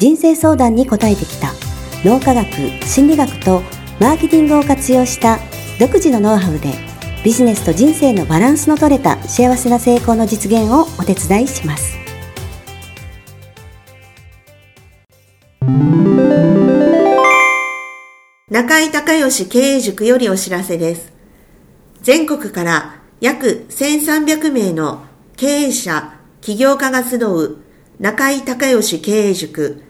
人生相談に答えてきた。脳科学心理学とマーケティングを活用した独自のノウハウでビジネスと人生のバランスの取れた幸せな成功の実現をお手伝いします。中井隆義経営塾よりお知らせです。全国から約1300名の経営者、起業家が集う中井隆義経営塾。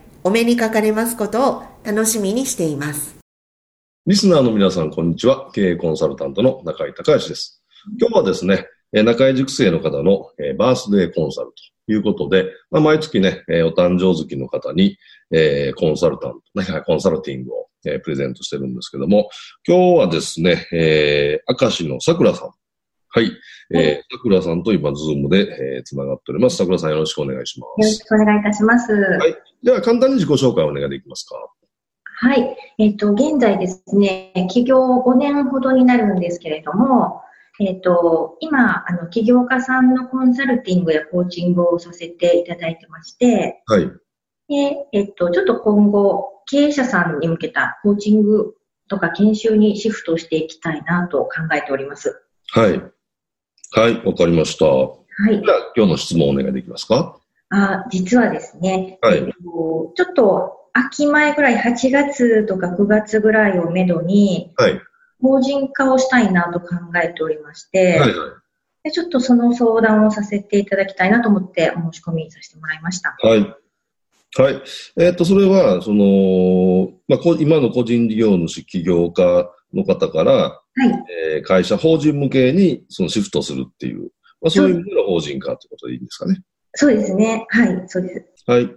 お目にかかれますことを楽しみにしています。リスナーの皆さん、こんにちは。経営コンサルタントの中井隆義です。今日はですね、中井塾生の方のバースデーコンサルということで、まあ、毎月ね、お誕生月の方にコンサルタント、コンサルティングをプレゼントしてるんですけども、今日はですね、えー、明石の桜さんはい。えー、桜さんと今、ズームで、えー、つながっております。桜さんよろしくお願いします。よろしくお願いいたします。はい。では、簡単に自己紹介をお願いできますか？はい。えっ、ー、と、現在ですね、起業5年ほどになるんですけれども、えっ、ー、と、今、あの、起業家さんのコンサルティングやコーチングをさせていただいてまして、はい。で、えっ、と、ちょっと今後、経営者さんに向けたコーチングとか研修にシフトしていきたいなと考えております。はい。はい、わかりました。はい。じゃあ、今日の質問お願いできますか？あ実はですね、はい、ちょっと秋前ぐらい、8月とか9月ぐらいをめどに、はい、法人化をしたいなと考えておりまして、はいはい、でちょっとその相談をさせていただきたいなと思ってお申し込みさせてもらいました。はい。はい。えっ、ー、と、それは、その、まあ、今の個人事業主、起業家の方から、はい、えー、会社、法人向けにそのシフトするっていう、まあ、そういう意味での法人化ということでいいんですかね。そうですね。はい、そうです。はい。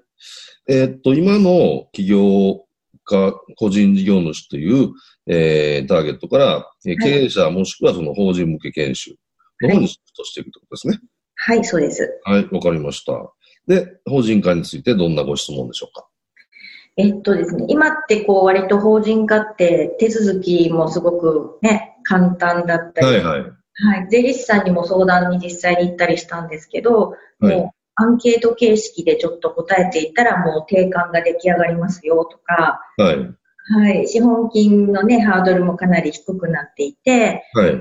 えー、っと、今の起業家、個人事業主という、えー、ターゲットから、えー、経営者、もしくはその法人向け研修の方にシフトしていくということですね。はい、はい、そうです。はい、わかりました。で、法人化についてどんなご質問でしょうか？えっとですね、今ってこう割と法人化って手続きもすごくね、簡単だったり、はいはい。はい、税理士さんにも相談に実際に行ったりしたんですけど、はい、もうアンケート形式でちょっと答えていったらもう定款が出来上がりますよとか、はい。はい、資本金のね、ハードルもかなり低くなっていて、はい。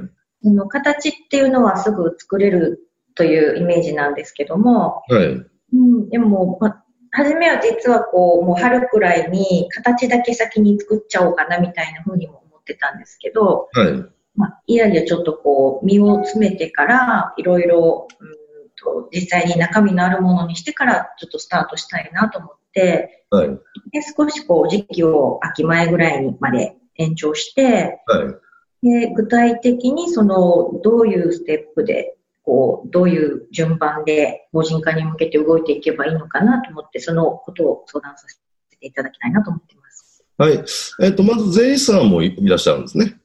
その形っていうのはすぐ作れるというイメージなんですけども、はい。うん、でも、ま、初めは実はこう、もう春くらいに形だけ先に作っちゃおうかなみたいな風にも思ってたんですけど、はい。まあ、いやいやちょっとこう、身を詰めてから、いろいろ、うんと、実際に中身のあるものにしてから、ちょっとスタートしたいなと思って、はい。で、少しこう、時期を秋前ぐらいにまで延長して、はい。で具体的にその、どういうステップで、こう、どういう順番で法人化に向けて動いていけばいいのかなと思って、そのことを相談させていただきたいなと思っています。はい。えっ、と、まず税理士さんもいいらっしゃるんですね。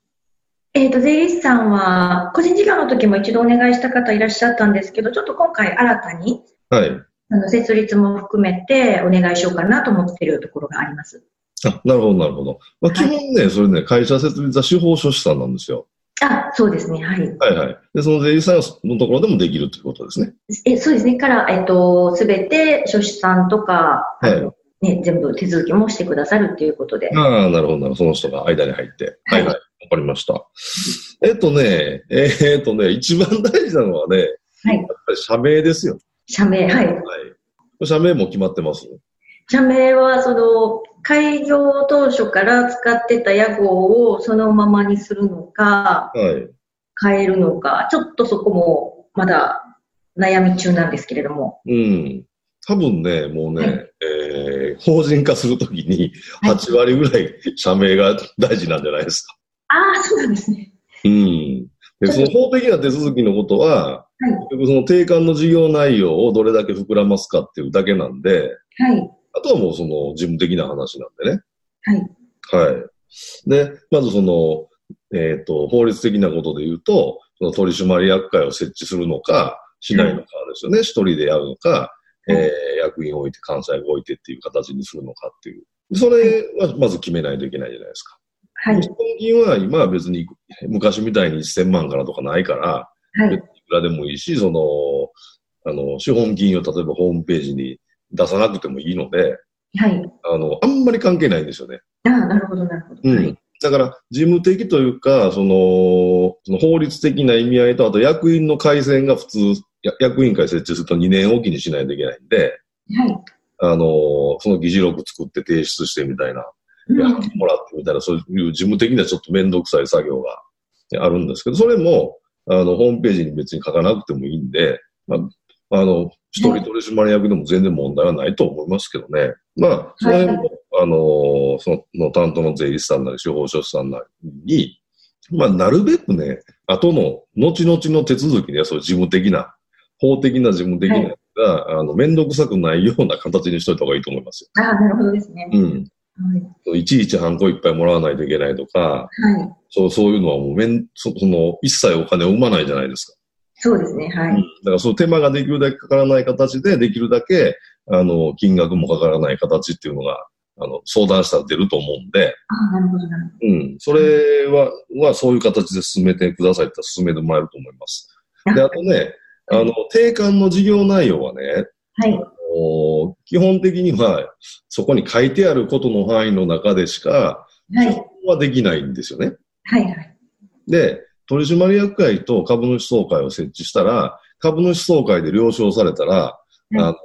えっ、と、税理士さんは、個人事業の時も一度お願いした方いらっしゃったんですけど、ちょっと今回新たに、はい。あの、設立も含めてお願いしようかなと思っているところがあります。あ、なるほど、なるほど。まあ、基はい本ね、それね、会社設立は司法書士さんなんですよ。あ、そうですね。はい。はいはい。で、その税理士さんのところでもできるということですね。えそうですね。から、えっと、すべて書士さんとか、はね、全部手続きもしてくださるっていうことで。ああ、なるほど、なるほど。その人が間に入って。ははいいはい。わかりました。えっとね、えーっとね、一番大事なのはね、はいやっぱり社名ですよ。社名、はい。はい。社名も決まってます？社名は、その、開業当初から使ってた屋号をそのままにするのか、はい。変えるのか、ちょっとそこもまだ悩み中なんですけれども。うん。多分ね、もうね、はいえー、法人化するときにはい8割ぐらい社名が大事なんじゃないですか。ああ、そうなんですね。うん。で、その法的な手続きのことは、はい。結局その定款の事業内容をどれだけ膨らますかっていうだけなんで、はい。あとはもうその事務的な話なんでね。はい。はい。で、まずその、えっ、と、法律的なことで言うと、その取締役会を設置するのか、しないのかですよね。一人でやるのか、えー役員を置いて、関西を置いてっていう形にするのかっていう。それはまず決めないといけないじゃないですか。はい。資本金は今は別に昔みたいに1000万からとかないから、はい。いくらでもいいし、その、あの、資本金を例えばホームページに出さなくてもいいので、はい。あの、あんまり関係ないんですよね。ああ、なるほど、なるほど。うんはい。だから、事務的というか、その、その法律的な意味合いと、あと役員の改選が普通、や役員会設置すると2年おきにしないといけないんで、はい。あの、その議事録作って提出してみたいな、うんやってもらってみたいな、そういう事務的なちょっとめんどくさい作業があるんですけど、それも、あの、ホームページに別に書かなくてもいいんで、まあ、あの、一人取締役でも全然問題はないと思いますけどね。まあ、その辺も、あの、その担当の税理士さんなり司法書士さんなりに、まあ、なるべくね、後の、後々の手続きで、そういう事務的な、法的な事務的なやつが、あの、めんどくさくないような形にしといた方がいいと思いますよ。ああ、なるほどですね。うん。はい。いちいちハンコいっぱいもらわないといけないとか、はい。そう、そういうのはもうめん、そその、一切お金を生まないじゃないですか。そうですね。はい。だからその手間ができるだけかからない形で、できるだけ、あの、金額もかからない形っていうのが、あの、相談したら出ると思うんで、ああ、なるほど、なるほうん。それは、はそういう形で進めてくださいって進めてもらえると思います。で、あとね、あの、定款の事業内容はね、ど。はい。お基本的には、そこに書いてあることの範囲の中でしか、はい。はできないんですよね。はい。はい。で、取締役会と株主総会を設置したら、株主総会で了承されたら、いあのー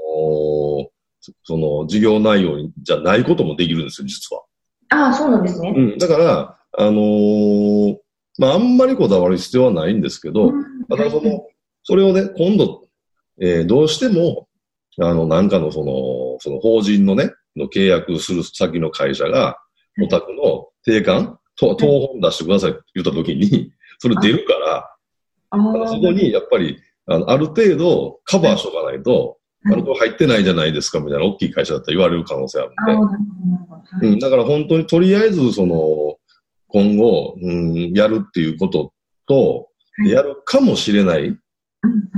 そその事業内容じゃないこともできるんですよ、実は。ああ、そうなんですね。うん。だから、あのーまあ、あんまりこだわる必要はないんですけど、うんただその、それをね、今度、えーどうしても、あの、なんかのその、その法人のね、の契約する先の会社が、いお宅の定款、と当本出してくださいって言ったときに、それ出るから、ああ。そこにやっぱり、あの、ある程度カバーしとかないと、あはいる程度入ってないじゃないですかみたいな大きい会社だったら言われる可能性あるん。で、うん、だから本当にとりあえずその、今後、うん、やるっていうことと、はいやるかもしれない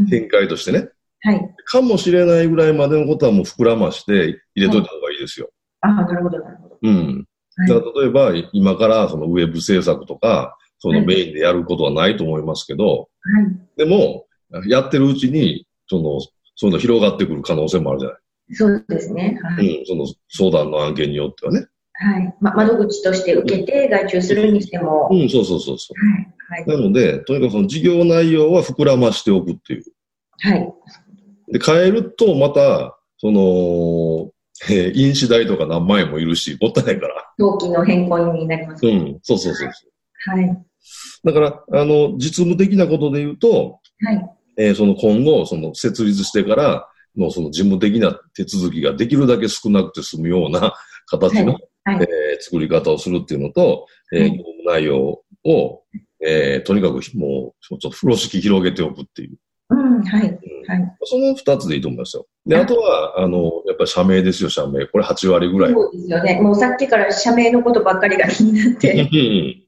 展開としてね、はい。かもしれないぐらいまでのことはもう膨らまして入れといた方がいいですよ。ああ、なるほど、なるほど。うん。はいだから例えば、今からそのウェブ制作とか、そのメインでやることはないと思いますけど、はい。でも、やってるうちに、その、そういうの広がってくる可能性もあるじゃない。そうですね。はい。うん、その相談の案件によってはね。はい。ま、窓口として受けて外注するにしても。はい。うん、そうそうそうそはい。う。なので、とにかくその事業内容は膨らましておくっていう。はい。で、変えるとまた、その、えー印紙代とか何万円もいるし、もったいないから。登記の変更になります。うん、そうそうそうそう。はい。だから、あの、実務的なことで言うと、はい。えーその今後、その設立してからのその事務的な手続きができるだけ少なくて済むような 形の、はいはいえーえー作り方をするっていうのと、えーはい業務内容を、えーとにかくもう、ちょっと風呂敷広げておくっていう。うん、はい。はい。その二つでいいと思いますよ。で、あとは、あの、やっぱり社名ですよ、社名。これ8割ぐらい。そうですよね。もうさっきから社名のことばっかりが気になって、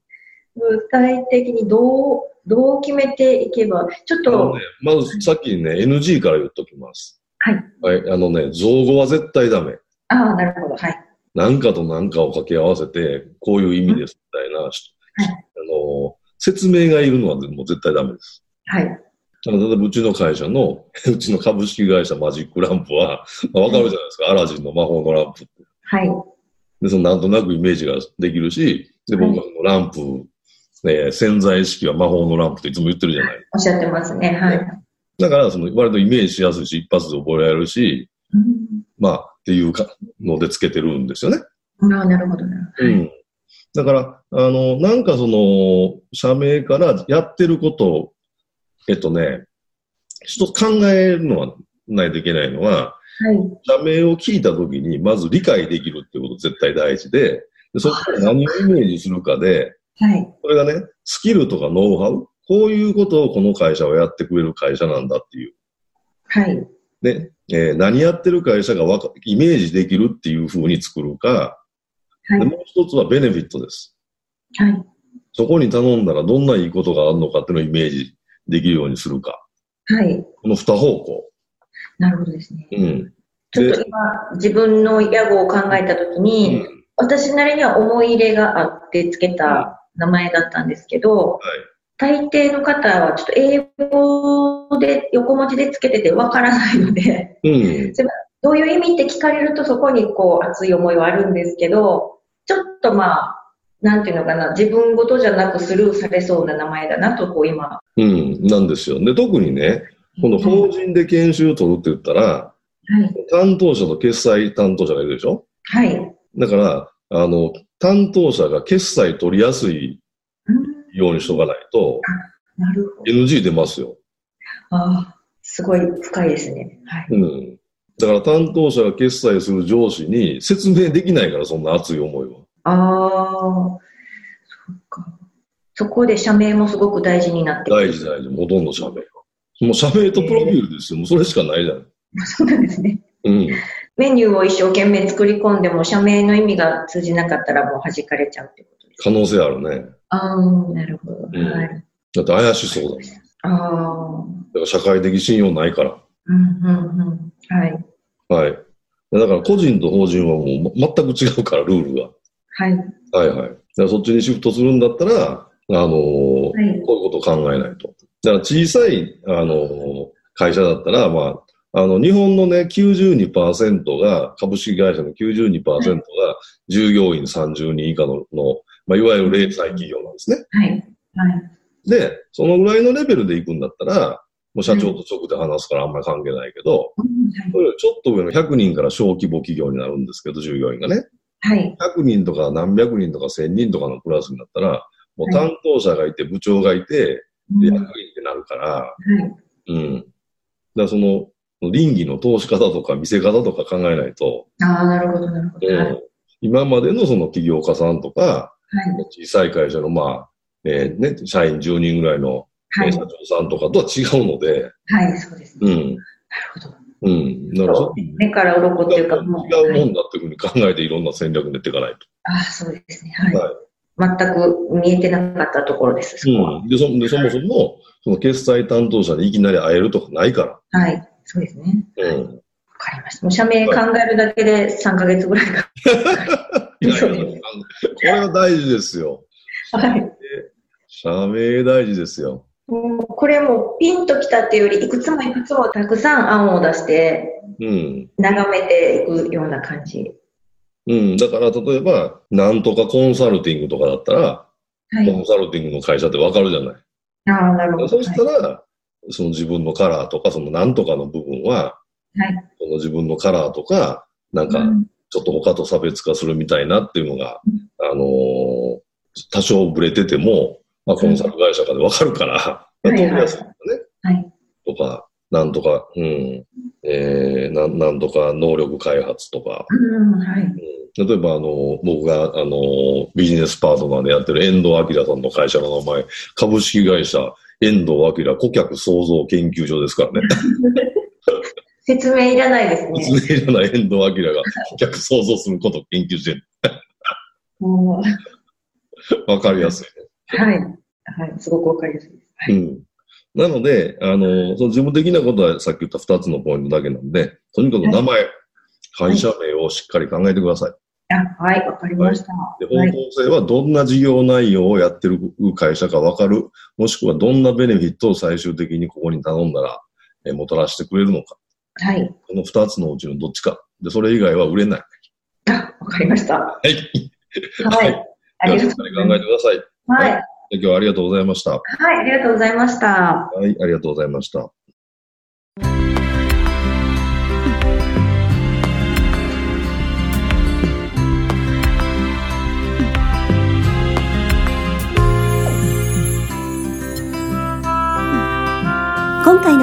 具体的にどう、どう決めていけば、ちょっと、ね、まずさっきにね、NG から言っときます。はい。はい。あのね、造語は絶対ダメ。ああ、なるほど。はい。何かと何かを掛け合わせて、こういう意味ですみたいな、あの、説明がいるのはもう絶対ダメです。はい。例えばうちの会社の、うちの株式会社マジックランプは、まあわかるじゃないですか。アラジンの魔法のランプって。はい。で、そのなんとなくイメージができるし、で、僕はランプ、ね、潜在意識は魔法のランプっていつも言ってるじゃない。おっしゃってますね。はい。だから、その割とイメージしやすいし、一発で覚えられるし、まあ、っていうかのでつけてるんですよね。うん、ああ、なるほどな。はい。うん。だから、あの、なんかその、社名からやってることを、えっとね、一つ考えるのはないといけないのは、はい。社名を聞いたときに、まず理解できるってこと絶対大事で、でそこから何をイメージするかで、はい。これがね、スキルとかノウハウ、こういうことをこの会社はやってくれる会社なんだっていう。はい。で、えー何やってる会社がわかイメージできるっていう風に作るか、はいでもう一つはベネフィットです。はい。そこに頼んだらどんないいことがあるのかっていうのをイメージできるようにするか。はい。この二方向。なるほどですね。うん。ちょっと今、自分の屋号を考えたときに、私なりには思い入れがあってつけた名前だったんですけど、大抵の方はちょっと英語で横文字でつけててわからないので、うん。どういう意味って聞かれるとそこにこう熱い思いはあるんですけど、ちょっとまあ、なんていうのかな、自分ごとじゃなくスルーされそうな名前だなと、こう今。うん。なんですよ。で、特にね、この法人で研修を取るって言ったら、はい。担当者と決済担当者がいるでしょ？はい。だから、あの、担当者が決済取りやすいうんようにしとかないと、なるほど。NG 出ますよ。ああ、すごい深いですね。はい。うん。だから担当者が決済する上司に説明できないから、そんな熱い思いは。ああ、そっか。そこで社名もすごく大事になってくる大事大事。ほとんど社名は。もう社名とプロフィールですよ。もうそれしかないじゃん。そうなんですね。うん。メニューを一生懸命作り込んでも社名の意味が通じなかったらもう弾かれちゃうってことです。可能性あるね。ああ、なるほど。うんはい。だって怪しそうだああ、から社会的信用ないから。うん、うん、うん。はい。はい。だから個人と法人はもうま全く違うから、ルールが。はい。はいはい。だからそっちにシフトするんだったら、あのーはい。こういうことを考えないと。だから小さい、あのー会社だったら、まあ、あの、日本のね、92%が、株式会社の92%が、従業員30人以下の、のまあ、いわゆる零細企業なんですね。はい。はい。で、そのぐらいのレベルで行くんだったら、もう社長と直で話すからあんまり関係ないけど、うんそれよりちょっと上の100人から小規模企業になるんですけど、従業員がね。はい。100人とか何百人とか1000人とかのクラスになったら、もう担当者がいて、部長がいて、で、役員ってなるから、はい。うん。だからその、倫理の通し方とか見せ方とか考えないと、ああ、なるほど、なるほど。うんはい。今までのその起業家さんとか、はい。小さい会社のまあ、えーね、社員10人ぐらいの、はい。えー社長さんとかとは違うので、はい、そうですね。うん。なるほど。うん。だからそ目から鱗っていうか、もう。違うはいもんだっていうふうに考えていろんな戦略に出ていかないと。ああ、そうですね。はい。はい全く見えてなかったところです。うん。で、そでそもそも、その決済担当者にいきなり会えるとかないから。はい。そうですね。うん。わかりました。もう社名考えるだけで3ヶ月ぐらいか。これは大事ですよ。はい。社名大事ですよ。もうこれもピンときたっていうより、いくつもいくつもたくさん案を出して、うん。眺めていくような感じ。うん。だから、例えば、なんとかコンサルティングとかだったら、はい。コンサルティングの会社ってわかるじゃない。ああ、なるほど。そしたら、その自分のカラーとか、そのなんとかの部分は、はい。その自分のカラーとか、なんかう、んちょっと他と差別化するみたいなっていうのがうん、あのー多少ブレてても、まあ、コンサル会社からわかるから、うん取りやすい。はい。とか、なんとか、うん、えー、なんなんとか能力開発とか、うん、はい。うん、例えば、あの、僕が、あの、ビジネスパートナーでやってる遠藤明さんの会社の名前、株式会社遠藤明顧客創造研究所ですからね。説明いらないですね。説明いらない遠藤明が顧客創造することを研究してる。もわかりやすい、ね。うはい。はい。すごくわかりやすいです。はい。うん。なので、あの、その事務的なことはさっき言った二つのポイントだけなんで、とにかく名前、会社名をしっかり考えてください。あはい、わかりました。ではい。方向性はどんな事業内容をやってる会社かわかる、もしくはどんなベネフィットを最終的にここに頼んだら、えもたらしてくれるのか。はい。この二つのうちのどっちか。で、それ以外は売れない。あ、わかりました。ははい。い。あではりがとうしっかり考えてください。はい。で今日はありがとうございました。ははい、ありがとうございました。い、ありがとうございました。